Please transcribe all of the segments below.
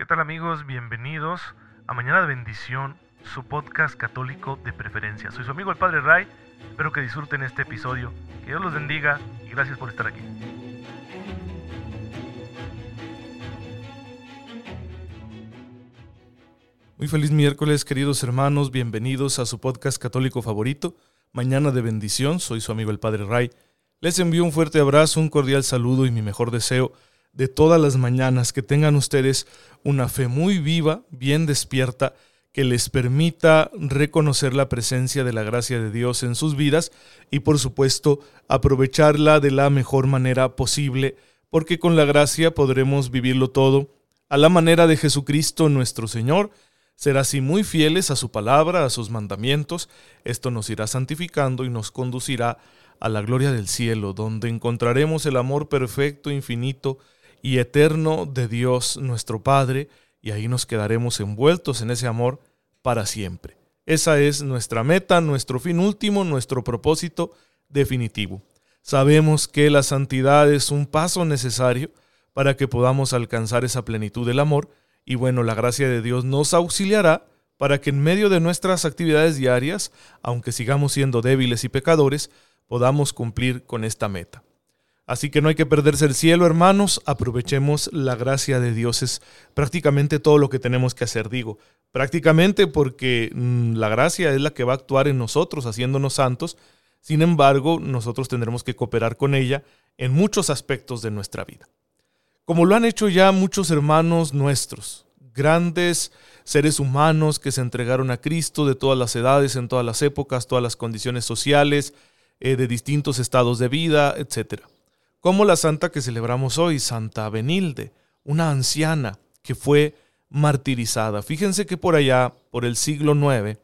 ¿Qué tal amigos? Bienvenidos a Mañana de Bendición, su podcast católico de preferencia. Soy su amigo el Padre Ray, espero que disfruten este episodio. Que Dios los bendiga y gracias por estar aquí. Muy feliz miércoles, queridos hermanos, bienvenidos a su podcast católico favorito, Mañana de Bendición. Soy su amigo el Padre Ray. Les envío un fuerte abrazo, un cordial saludo y mi mejor deseo de todas las mañanas, que tengan ustedes una fe muy viva, bien despierta, que les permita reconocer la presencia de la gracia de Dios en sus vidas y por supuesto aprovecharla de la mejor manera posible, porque con la gracia podremos vivirlo todo a la manera de Jesucristo nuestro Señor, ser así muy fieles a su palabra, a sus mandamientos, esto nos irá santificando y nos conducirá a la gloria del cielo, donde encontraremos el amor perfecto, infinito, y eterno de Dios nuestro Padre, y ahí nos quedaremos envueltos en ese amor para siempre. Esa es nuestra meta, nuestro fin último, nuestro propósito definitivo. Sabemos que la santidad es un paso necesario para que podamos alcanzar esa plenitud del amor, y bueno, la gracia de Dios nos auxiliará para que en medio de nuestras actividades diarias, aunque sigamos siendo débiles y pecadores, podamos cumplir con esta meta. Así que no hay que perderse el cielo, hermanos. Aprovechemos la gracia de Dios. Es prácticamente todo lo que tenemos que hacer, digo. Prácticamente porque mm, la gracia es la que va a actuar en nosotros, haciéndonos santos. Sin embargo, nosotros tendremos que cooperar con ella en muchos aspectos de nuestra vida. Como lo han hecho ya muchos hermanos nuestros, grandes seres humanos que se entregaron a Cristo de todas las edades, en todas las épocas, todas las condiciones sociales, eh, de distintos estados de vida, etcétera como la santa que celebramos hoy, Santa Benilde, una anciana que fue martirizada. Fíjense que por allá, por el siglo IX,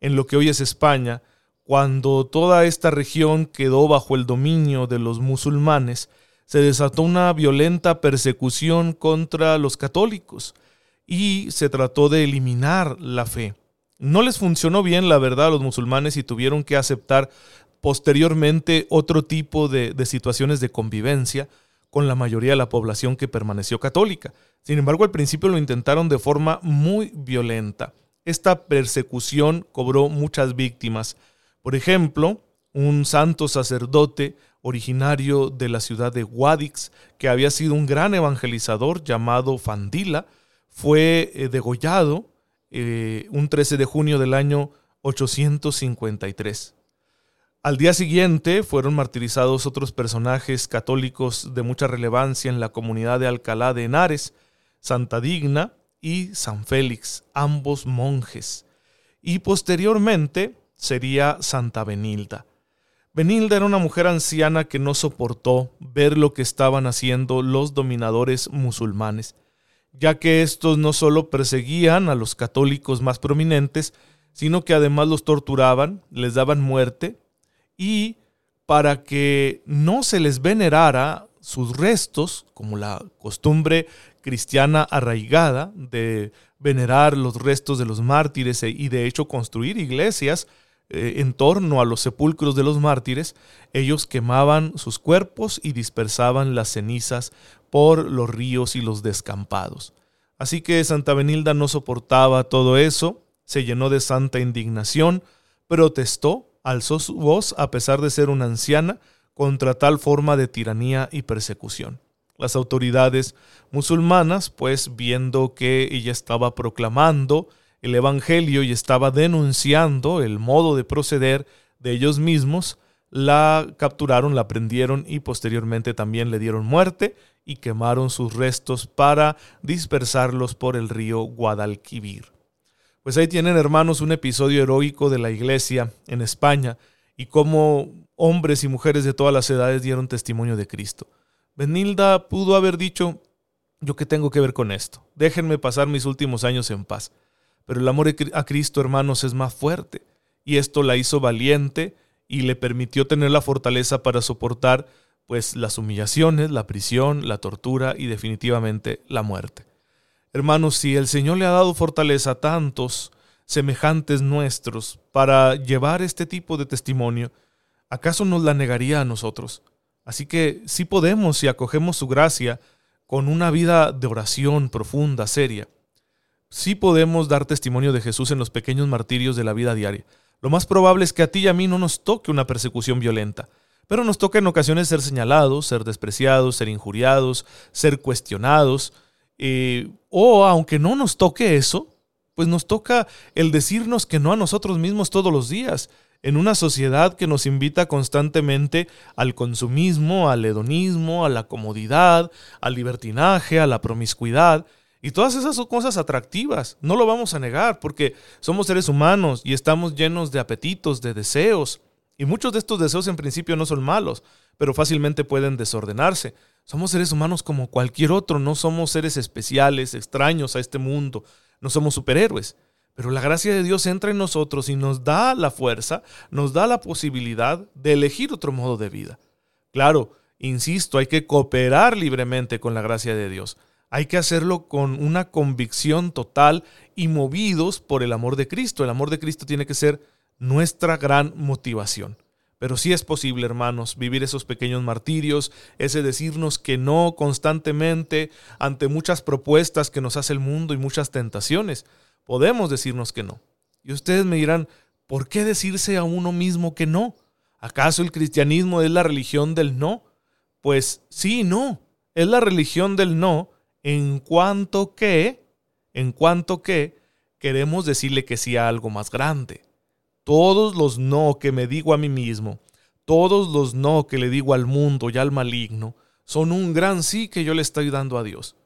en lo que hoy es España, cuando toda esta región quedó bajo el dominio de los musulmanes, se desató una violenta persecución contra los católicos y se trató de eliminar la fe. No les funcionó bien, la verdad, a los musulmanes y tuvieron que aceptar posteriormente otro tipo de, situaciones de convivencia con la mayoría de la población que permaneció católica. Sin embargo, al principio lo intentaron de forma muy violenta. Esta persecución cobró muchas víctimas. Por ejemplo, un santo sacerdote originario de la ciudad de Guadix, que había sido un gran evangelizador llamado Fandila, fue eh, degollado eh, un 13 de junio del año 853. Al día siguiente fueron martirizados otros personajes católicos de mucha relevancia en la comunidad de Alcalá de Henares, Santa Digna y San Félix, ambos monjes. Y posteriormente sería Santa Benilda. Benilda era una mujer anciana que no soportó ver lo que estaban haciendo los dominadores musulmanes, ya que estos no solo perseguían a los católicos más prominentes, sino que además los torturaban, les daban muerte y para que no se les venerara sus restos, como la costumbre cristiana arraigada de venerar los restos de los mártires e, y de hecho construir iglesias eh, en torno a los sepulcros de los mártires, ellos quemaban sus cuerpos y dispersaban las cenizas por los ríos y los descampados. Así que Santa Benilda no soportaba todo eso, se llenó de santa indignación, protestó alzó su voz, a pesar de ser una anciana, contra tal forma de tiranía y persecución. Las autoridades musulmanas, pues viendo que ella estaba proclamando el Evangelio y estaba denunciando el modo de proceder de ellos mismos, la capturaron, la prendieron y posteriormente también le dieron muerte y quemaron sus restos para dispersarlos por el río Guadalquivir. Pues ahí tienen, hermanos, un episodio heroico de la iglesia en España y cómo hombres y mujeres de todas las edades dieron testimonio de Cristo. Benilda pudo haber dicho, yo qué tengo que ver con esto, déjenme pasar mis últimos años en paz. Pero el amor a Cristo, hermanos, es más fuerte y esto la hizo valiente y le permitió tener la fortaleza para soportar pues las humillaciones, la prisión, la tortura y definitivamente la muerte. Hermanos, si el Señor le ha dado fortaleza a tantos semejantes nuestros para llevar este tipo de testimonio, ¿acaso nos la negaría a nosotros? Así que sí podemos, si acogemos su gracia, con una vida de oración profunda, seria, sí podemos dar testimonio de Jesús en los pequeños martirios de la vida diaria. Lo más probable es que a ti y a mí no nos toque una persecución violenta, pero nos toca en ocasiones ser señalados, ser despreciados, ser injuriados, ser cuestionados, eh, o aunque no nos toque eso, pues nos toca el decirnos que no a nosotros mismos todos los días, en una sociedad que nos invita constantemente al consumismo, al hedonismo, a la comodidad, al libertinaje, a la promiscuidad. Y todas esas son cosas atractivas, no lo vamos a negar, porque somos seres humanos y estamos llenos de apetitos, de deseos. Y muchos de estos deseos en principio no son malos, pero fácilmente pueden desordenarse. Somos seres humanos como cualquier otro, no somos seres especiales, extraños a este mundo, no somos superhéroes. Pero la gracia de Dios entra en nosotros y nos da la fuerza, nos da la posibilidad de elegir otro modo de vida. Claro, insisto, hay que cooperar libremente con la gracia de Dios. Hay que hacerlo con una convicción total y movidos por el amor de Cristo. El amor de Cristo tiene que ser nuestra gran motivación. Pero sí es posible, hermanos, vivir esos pequeños martirios, ese decirnos que no constantemente ante muchas propuestas que nos hace el mundo y muchas tentaciones podemos decirnos que no. Y ustedes me dirán, ¿por qué decirse a uno mismo que no? ¿Acaso el cristianismo es la religión del no? Pues sí, no. Es la religión del no en cuanto que, en cuanto que queremos decirle que sí a algo más grande. Todos los no que me digo a mí mismo, todos los no que le digo al mundo y al maligno, son un gran sí que yo le estoy dando a Dios.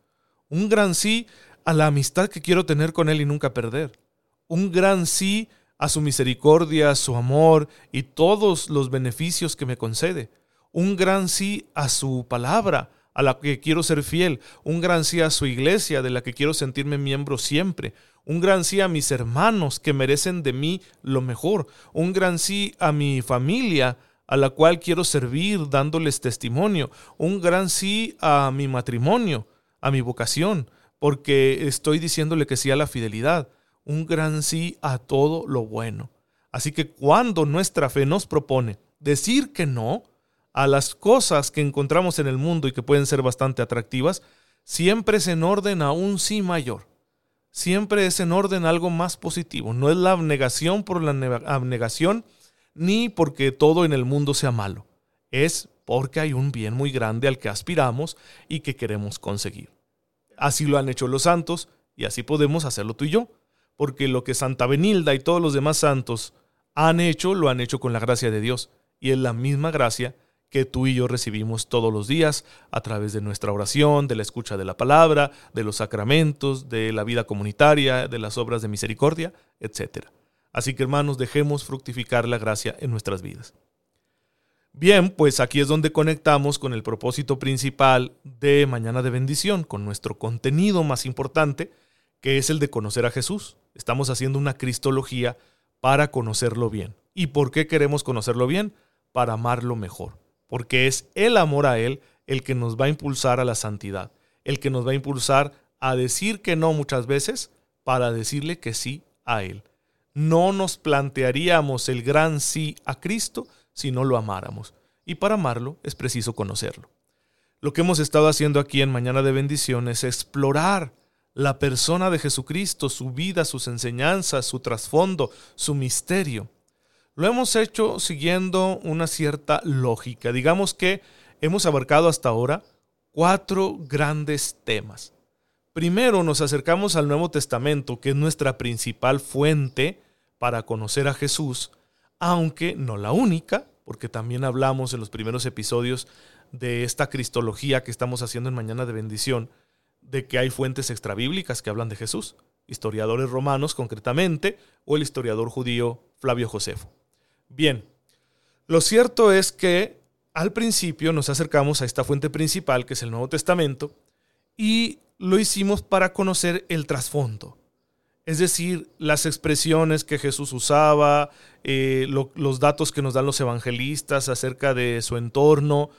Un gran sí a la amistad que quiero tener con Él y nunca perder. Un gran sí a su misericordia, a su amor y todos los beneficios que me concede. Un gran sí a su palabra, a la que quiero ser fiel. Un gran sí a su iglesia, de la que quiero sentirme miembro siempre. Un gran sí a mis hermanos que merecen de mí lo mejor. Un gran sí a mi familia, a la cual quiero servir dándoles testimonio. Un gran sí a mi matrimonio, a mi vocación porque estoy diciéndole que sí a la fidelidad, un gran sí a todo lo bueno. Así que cuando nuestra fe nos propone decir que no a las cosas que encontramos en el mundo y que pueden ser bastante atractivas, siempre es en orden a un sí mayor. Siempre es en orden algo más positivo. No es la abnegación por la abnegación ni porque todo en el mundo sea malo. Es porque hay un bien muy grande al que aspiramos y que queremos conseguir. Así lo han hecho los santos y así podemos hacerlo tú y yo, porque lo que Santa Benilda y todos los demás santos han hecho, lo han hecho con la gracia de Dios, y es la misma gracia que tú y yo recibimos todos los días a través de nuestra oración, de la escucha de la palabra, de los sacramentos, de la vida comunitaria, de las obras de misericordia, etc. Así que hermanos, dejemos fructificar la gracia en nuestras vidas. Bien, pues aquí es donde conectamos con el propósito principal de Mañana de Bendición, con nuestro contenido más importante, que es el de conocer a Jesús. Estamos haciendo una cristología para conocerlo bien. ¿Y por qué queremos conocerlo bien? Para amarlo mejor. Porque es el amor a Él el que nos va a impulsar a la santidad, el que nos va a impulsar a decir que no muchas veces para decirle que sí a Él. No nos plantearíamos el gran sí a Cristo si no lo amáramos. Y para amarlo es preciso conocerlo. Lo que hemos estado haciendo aquí en Mañana de Bendición es explorar la persona de Jesucristo, su vida, sus enseñanzas, su trasfondo, su misterio. Lo hemos hecho siguiendo una cierta lógica. Digamos que hemos abarcado hasta ahora cuatro grandes temas. Primero nos acercamos al Nuevo Testamento, que es nuestra principal fuente para conocer a Jesús, aunque no la única, porque también hablamos en los primeros episodios de esta cristología que estamos haciendo en Mañana de Bendición, de que hay fuentes extrabíblicas que hablan de Jesús, historiadores romanos concretamente, o el historiador judío Flavio Josefo. Bien, lo cierto es que al principio nos acercamos a esta fuente principal, que es el Nuevo Testamento, y lo hicimos para conocer el trasfondo, es decir, las expresiones que Jesús usaba, eh, los datos que nos dan los evangelistas acerca de su entorno,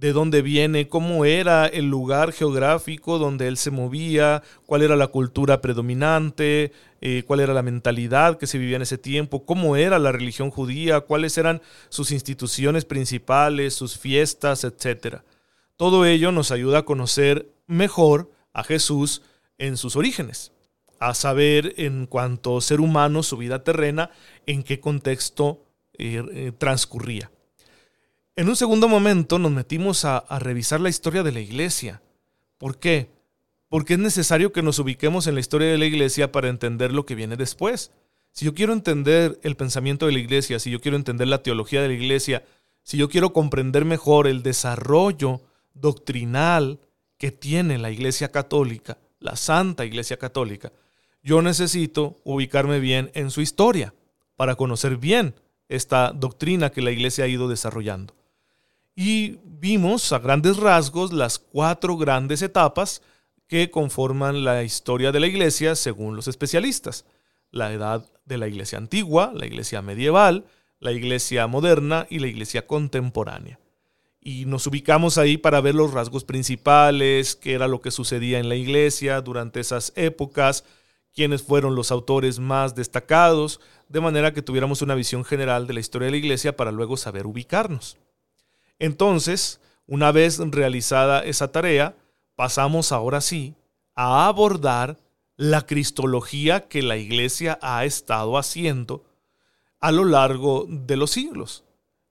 de dónde viene, cómo era el lugar geográfico donde él se movía, cuál era la cultura predominante, eh, cuál era la mentalidad que se vivía en ese tiempo, cómo era la religión judía, cuáles eran sus instituciones principales, sus fiestas, etc. Todo ello nos ayuda a conocer mejor a Jesús en sus orígenes, a saber en cuanto ser humano, su vida terrena, en qué contexto eh, eh, transcurría. En un segundo momento nos metimos a, a revisar la historia de la iglesia. ¿Por qué? Porque es necesario que nos ubiquemos en la historia de la iglesia para entender lo que viene después. Si yo quiero entender el pensamiento de la iglesia, si yo quiero entender la teología de la iglesia, si yo quiero comprender mejor el desarrollo doctrinal que tiene la iglesia católica, la Santa Iglesia Católica, yo necesito ubicarme bien en su historia para conocer bien esta doctrina que la iglesia ha ido desarrollando. Y vimos a grandes rasgos las cuatro grandes etapas que conforman la historia de la iglesia según los especialistas. La edad de la iglesia antigua, la iglesia medieval, la iglesia moderna y la iglesia contemporánea. Y nos ubicamos ahí para ver los rasgos principales, qué era lo que sucedía en la iglesia durante esas épocas, quiénes fueron los autores más destacados, de manera que tuviéramos una visión general de la historia de la iglesia para luego saber ubicarnos. Entonces, una vez realizada esa tarea, pasamos ahora sí a abordar la cristología que la iglesia ha estado haciendo a lo largo de los siglos.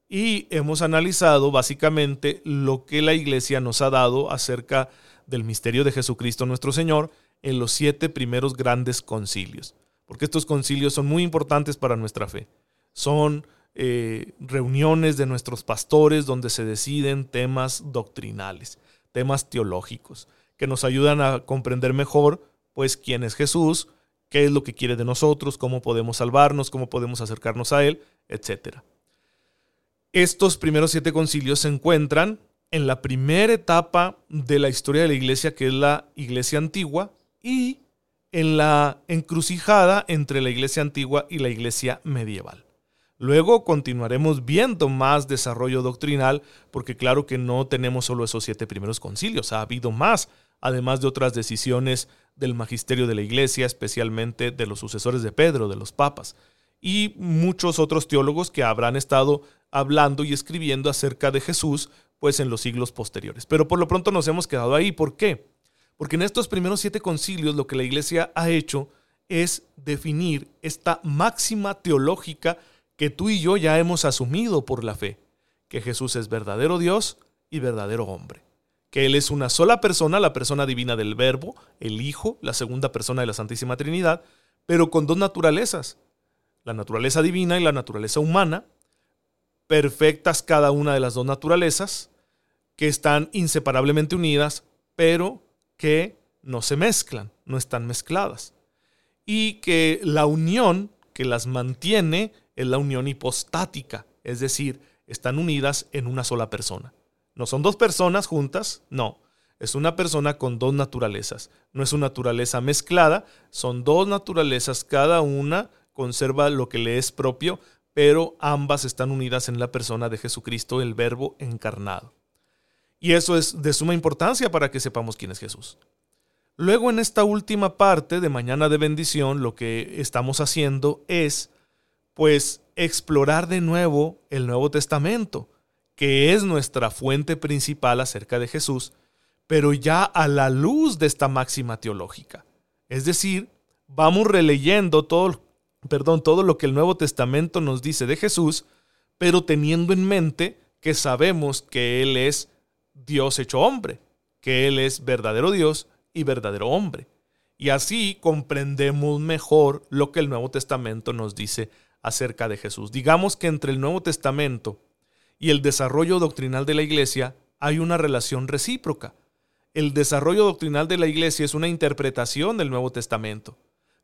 Y hemos analizado básicamente lo que la iglesia nos ha dado acerca del misterio de Jesucristo nuestro Señor en los siete primeros grandes concilios. Porque estos concilios son muy importantes para nuestra fe. Son eh, reuniones de nuestros pastores donde se deciden temas doctrinales, temas teológicos, que nos ayudan a comprender mejor pues quién es Jesús, qué es lo que quiere de nosotros, cómo podemos salvarnos, cómo podemos acercarnos a Él, etc. Estos primeros siete concilios se encuentran en la primera etapa de la historia de la iglesia, que es la iglesia antigua, y en la encrucijada entre la iglesia antigua y la iglesia medieval. Luego continuaremos viendo más desarrollo doctrinal, porque claro que no tenemos solo esos siete primeros concilios, ha habido más, además de otras decisiones del magisterio de la iglesia, especialmente de los sucesores de Pedro, de los papas, y muchos otros teólogos que habrán estado hablando y escribiendo acerca de Jesús, pues en los siglos posteriores. Pero por lo pronto nos hemos quedado ahí. ¿Por qué? Porque en estos primeros siete concilios lo que la iglesia ha hecho es definir esta máxima teológica que tú y yo ya hemos asumido por la fe, que Jesús es verdadero Dios y verdadero hombre que Él es una sola persona, la persona divina del Verbo, el Hijo, la segunda persona de la Santísima Trinidad, pero con dos naturalezas, la naturaleza divina y la naturaleza humana, perfectas cada una de las dos naturalezas, que están inseparablemente unidas, pero que no se mezclan, no están mezcladas. Y que la unión que las mantiene es la unión hipostática, es decir, están unidas en una sola persona. No son dos personas juntas, no. Es una persona con dos naturalezas. No es una naturaleza mezclada, son dos naturalezas, cada una conserva lo que le es propio, pero ambas están unidas en la persona de Jesucristo, el Verbo encarnado. Y eso es de suma importancia para que sepamos quién es Jesús. Luego en esta última parte de Mañana de Bendición, lo que estamos haciendo es, pues, explorar de nuevo el Nuevo Testamento que es nuestra fuente principal acerca de Jesús, pero ya a la luz de esta máxima teológica. Es decir, vamos releyendo todo, perdón, todo lo que el Nuevo Testamento nos dice de Jesús, pero teniendo en mente que sabemos que Él es Dios hecho hombre, que Él es verdadero Dios y verdadero hombre. Y así comprendemos mejor lo que el Nuevo Testamento nos dice acerca de Jesús. Digamos que entre el Nuevo Testamento y el desarrollo doctrinal de la iglesia hay una relación recíproca. El desarrollo doctrinal de la iglesia es una interpretación del Nuevo Testamento,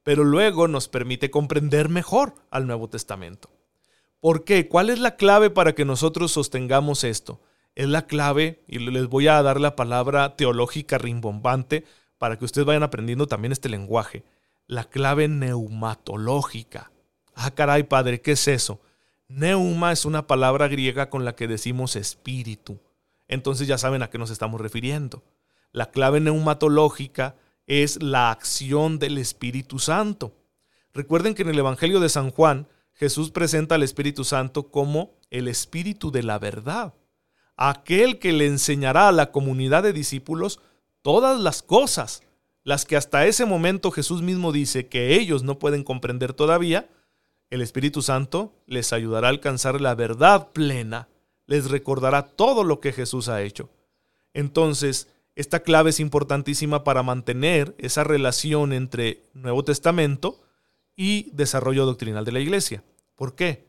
pero luego nos permite comprender mejor al Nuevo Testamento. ¿Por qué? ¿Cuál es la clave para que nosotros sostengamos esto? Es la clave, y les voy a dar la palabra teológica rimbombante para que ustedes vayan aprendiendo también este lenguaje. La clave neumatológica. Ah, caray, padre, ¿qué es eso? Neuma es una palabra griega con la que decimos espíritu. Entonces ya saben a qué nos estamos refiriendo. La clave neumatológica es la acción del Espíritu Santo. Recuerden que en el Evangelio de San Juan, Jesús presenta al Espíritu Santo como el Espíritu de la verdad, aquel que le enseñará a la comunidad de discípulos todas las cosas, las que hasta ese momento Jesús mismo dice que ellos no pueden comprender todavía, el Espíritu Santo les ayudará a alcanzar la verdad plena, les recordará todo lo que Jesús ha hecho. Entonces, esta clave es importantísima para mantener esa relación entre Nuevo Testamento y desarrollo doctrinal de la iglesia. ¿Por qué?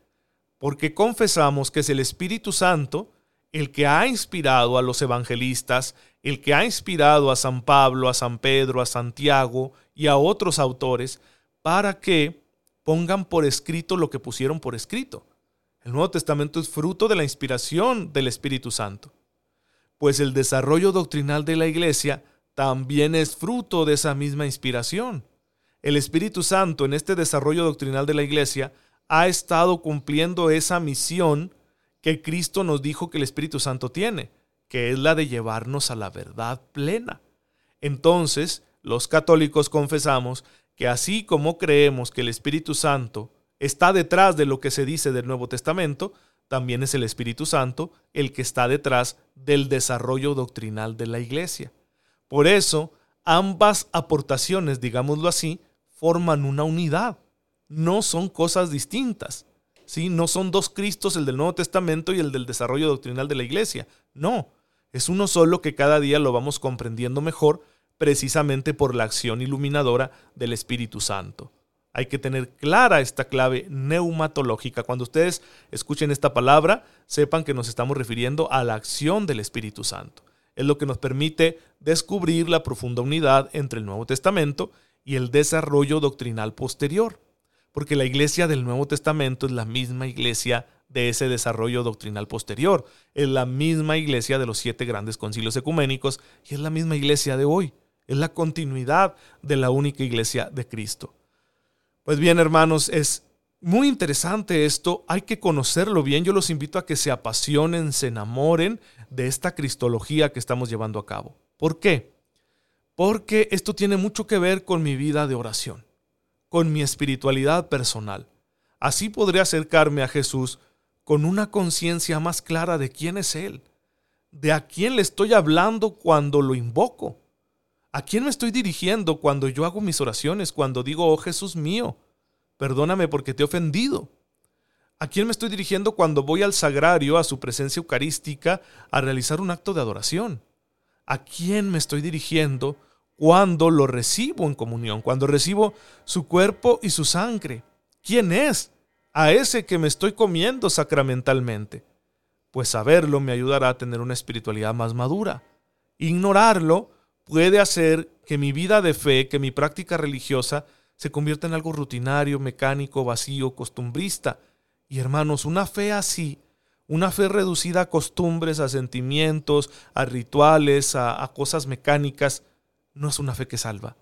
Porque confesamos que es el Espíritu Santo el que ha inspirado a los evangelistas, el que ha inspirado a San Pablo, a San Pedro, a Santiago y a otros autores para que pongan por escrito lo que pusieron por escrito. El Nuevo Testamento es fruto de la inspiración del Espíritu Santo. Pues el desarrollo doctrinal de la iglesia también es fruto de esa misma inspiración. El Espíritu Santo en este desarrollo doctrinal de la iglesia ha estado cumpliendo esa misión que Cristo nos dijo que el Espíritu Santo tiene, que es la de llevarnos a la verdad plena. Entonces, los católicos confesamos que así como creemos que el Espíritu Santo está detrás de lo que se dice del Nuevo Testamento, también es el Espíritu Santo el que está detrás del desarrollo doctrinal de la Iglesia. Por eso, ambas aportaciones, digámoslo así, forman una unidad. No son cosas distintas. ¿sí? No son dos Cristos, el del Nuevo Testamento y el del desarrollo doctrinal de la iglesia. No, es uno solo que cada día lo vamos comprendiendo mejor precisamente por la acción iluminadora del Espíritu Santo. Hay que tener clara esta clave neumatológica. Cuando ustedes escuchen esta palabra, sepan que nos estamos refiriendo a la acción del Espíritu Santo. Es lo que nos permite descubrir la profunda unidad entre el Nuevo Testamento y el desarrollo doctrinal posterior porque la iglesia del Nuevo Testamento es la misma iglesia de ese desarrollo doctrinal posterior, es la misma iglesia de los siete grandes concilios ecuménicos y es la misma iglesia de hoy, es la continuidad de la única iglesia de Cristo. Pues bien, hermanos, es muy interesante esto, hay que conocerlo bien, yo los invito a que se apasionen, se enamoren de esta cristología que estamos llevando a cabo. ¿Por qué? Porque esto tiene mucho que ver con mi vida de oración con mi espiritualidad personal. Así podré acercarme a Jesús con una conciencia más clara de quién es Él, de a quién le estoy hablando cuando lo invoco, a quién me estoy dirigiendo cuando yo hago mis oraciones, cuando digo, oh Jesús mío, perdóname porque te he ofendido. ¿A quién me estoy dirigiendo cuando voy al sagrario, a su presencia eucarística, a realizar un acto de adoración? ¿A quién me estoy dirigiendo cuando lo recibo en comunión, cuando recibo su cuerpo y su sangre. ¿Quién es? A ese que me estoy comiendo sacramentalmente. Pues saberlo me ayudará a tener una espiritualidad más madura. Ignorarlo puede hacer que mi vida de fe, que mi práctica religiosa se convierta en algo rutinario, mecánico, vacío, costumbrista. Y hermanos, una fe así, una fe reducida a costumbres, a sentimientos, a rituales, a, a cosas mecánicas, no es una fe que salva.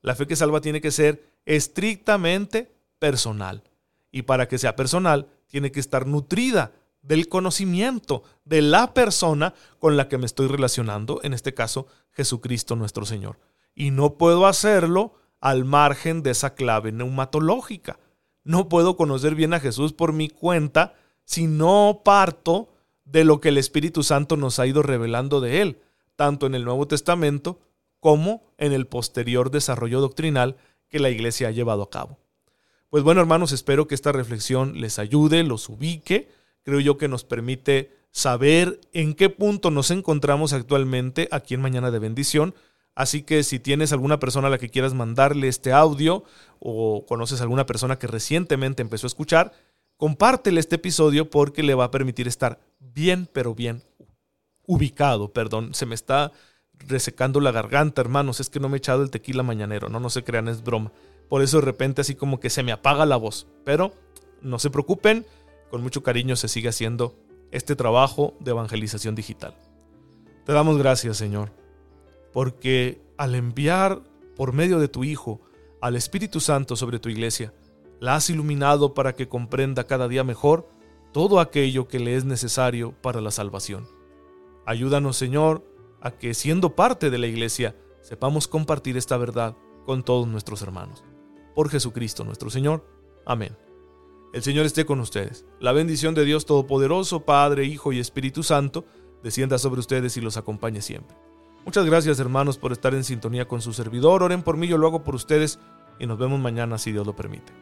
La fe que salva tiene que ser estrictamente personal. Y para que sea personal, tiene que estar nutrida del conocimiento de la persona con la que me estoy relacionando, en este caso Jesucristo nuestro Señor. Y no puedo hacerlo al margen de esa clave neumatológica. No puedo conocer bien a Jesús por mi cuenta si no parto de lo que el Espíritu Santo nos ha ido revelando de Él, tanto en el Nuevo Testamento como en el posterior desarrollo doctrinal que la Iglesia ha llevado a cabo. Pues bueno, hermanos, espero que esta reflexión les ayude, los ubique. Creo yo que nos permite saber en qué punto nos encontramos actualmente aquí en Mañana de Bendición. Así que si tienes alguna persona a la que quieras mandarle este audio o conoces alguna persona que recientemente empezó a escuchar, compártele este episodio porque le va a permitir estar bien, pero bien ubicado. Perdón, se me está resecando la garganta, hermanos, es que no me he echado el tequila mañanero, no, no se crean, es broma. Por eso de repente así como que se me apaga la voz. Pero no se preocupen, con mucho cariño se sigue haciendo este trabajo de evangelización digital. Te damos gracias, Señor, porque al enviar por medio de tu Hijo al Espíritu Santo sobre tu iglesia, la has iluminado para que comprenda cada día mejor todo aquello que le es necesario para la salvación. Ayúdanos, Señor, a que siendo parte de la iglesia sepamos compartir esta verdad con todos nuestros hermanos. Por Jesucristo nuestro Señor. Amén. El Señor esté con ustedes. La bendición de Dios Todopoderoso, Padre, Hijo y Espíritu Santo, descienda sobre ustedes y los acompañe siempre. Muchas gracias hermanos por estar en sintonía con su servidor. Oren por mí, yo lo hago por ustedes y nos vemos mañana si Dios lo permite.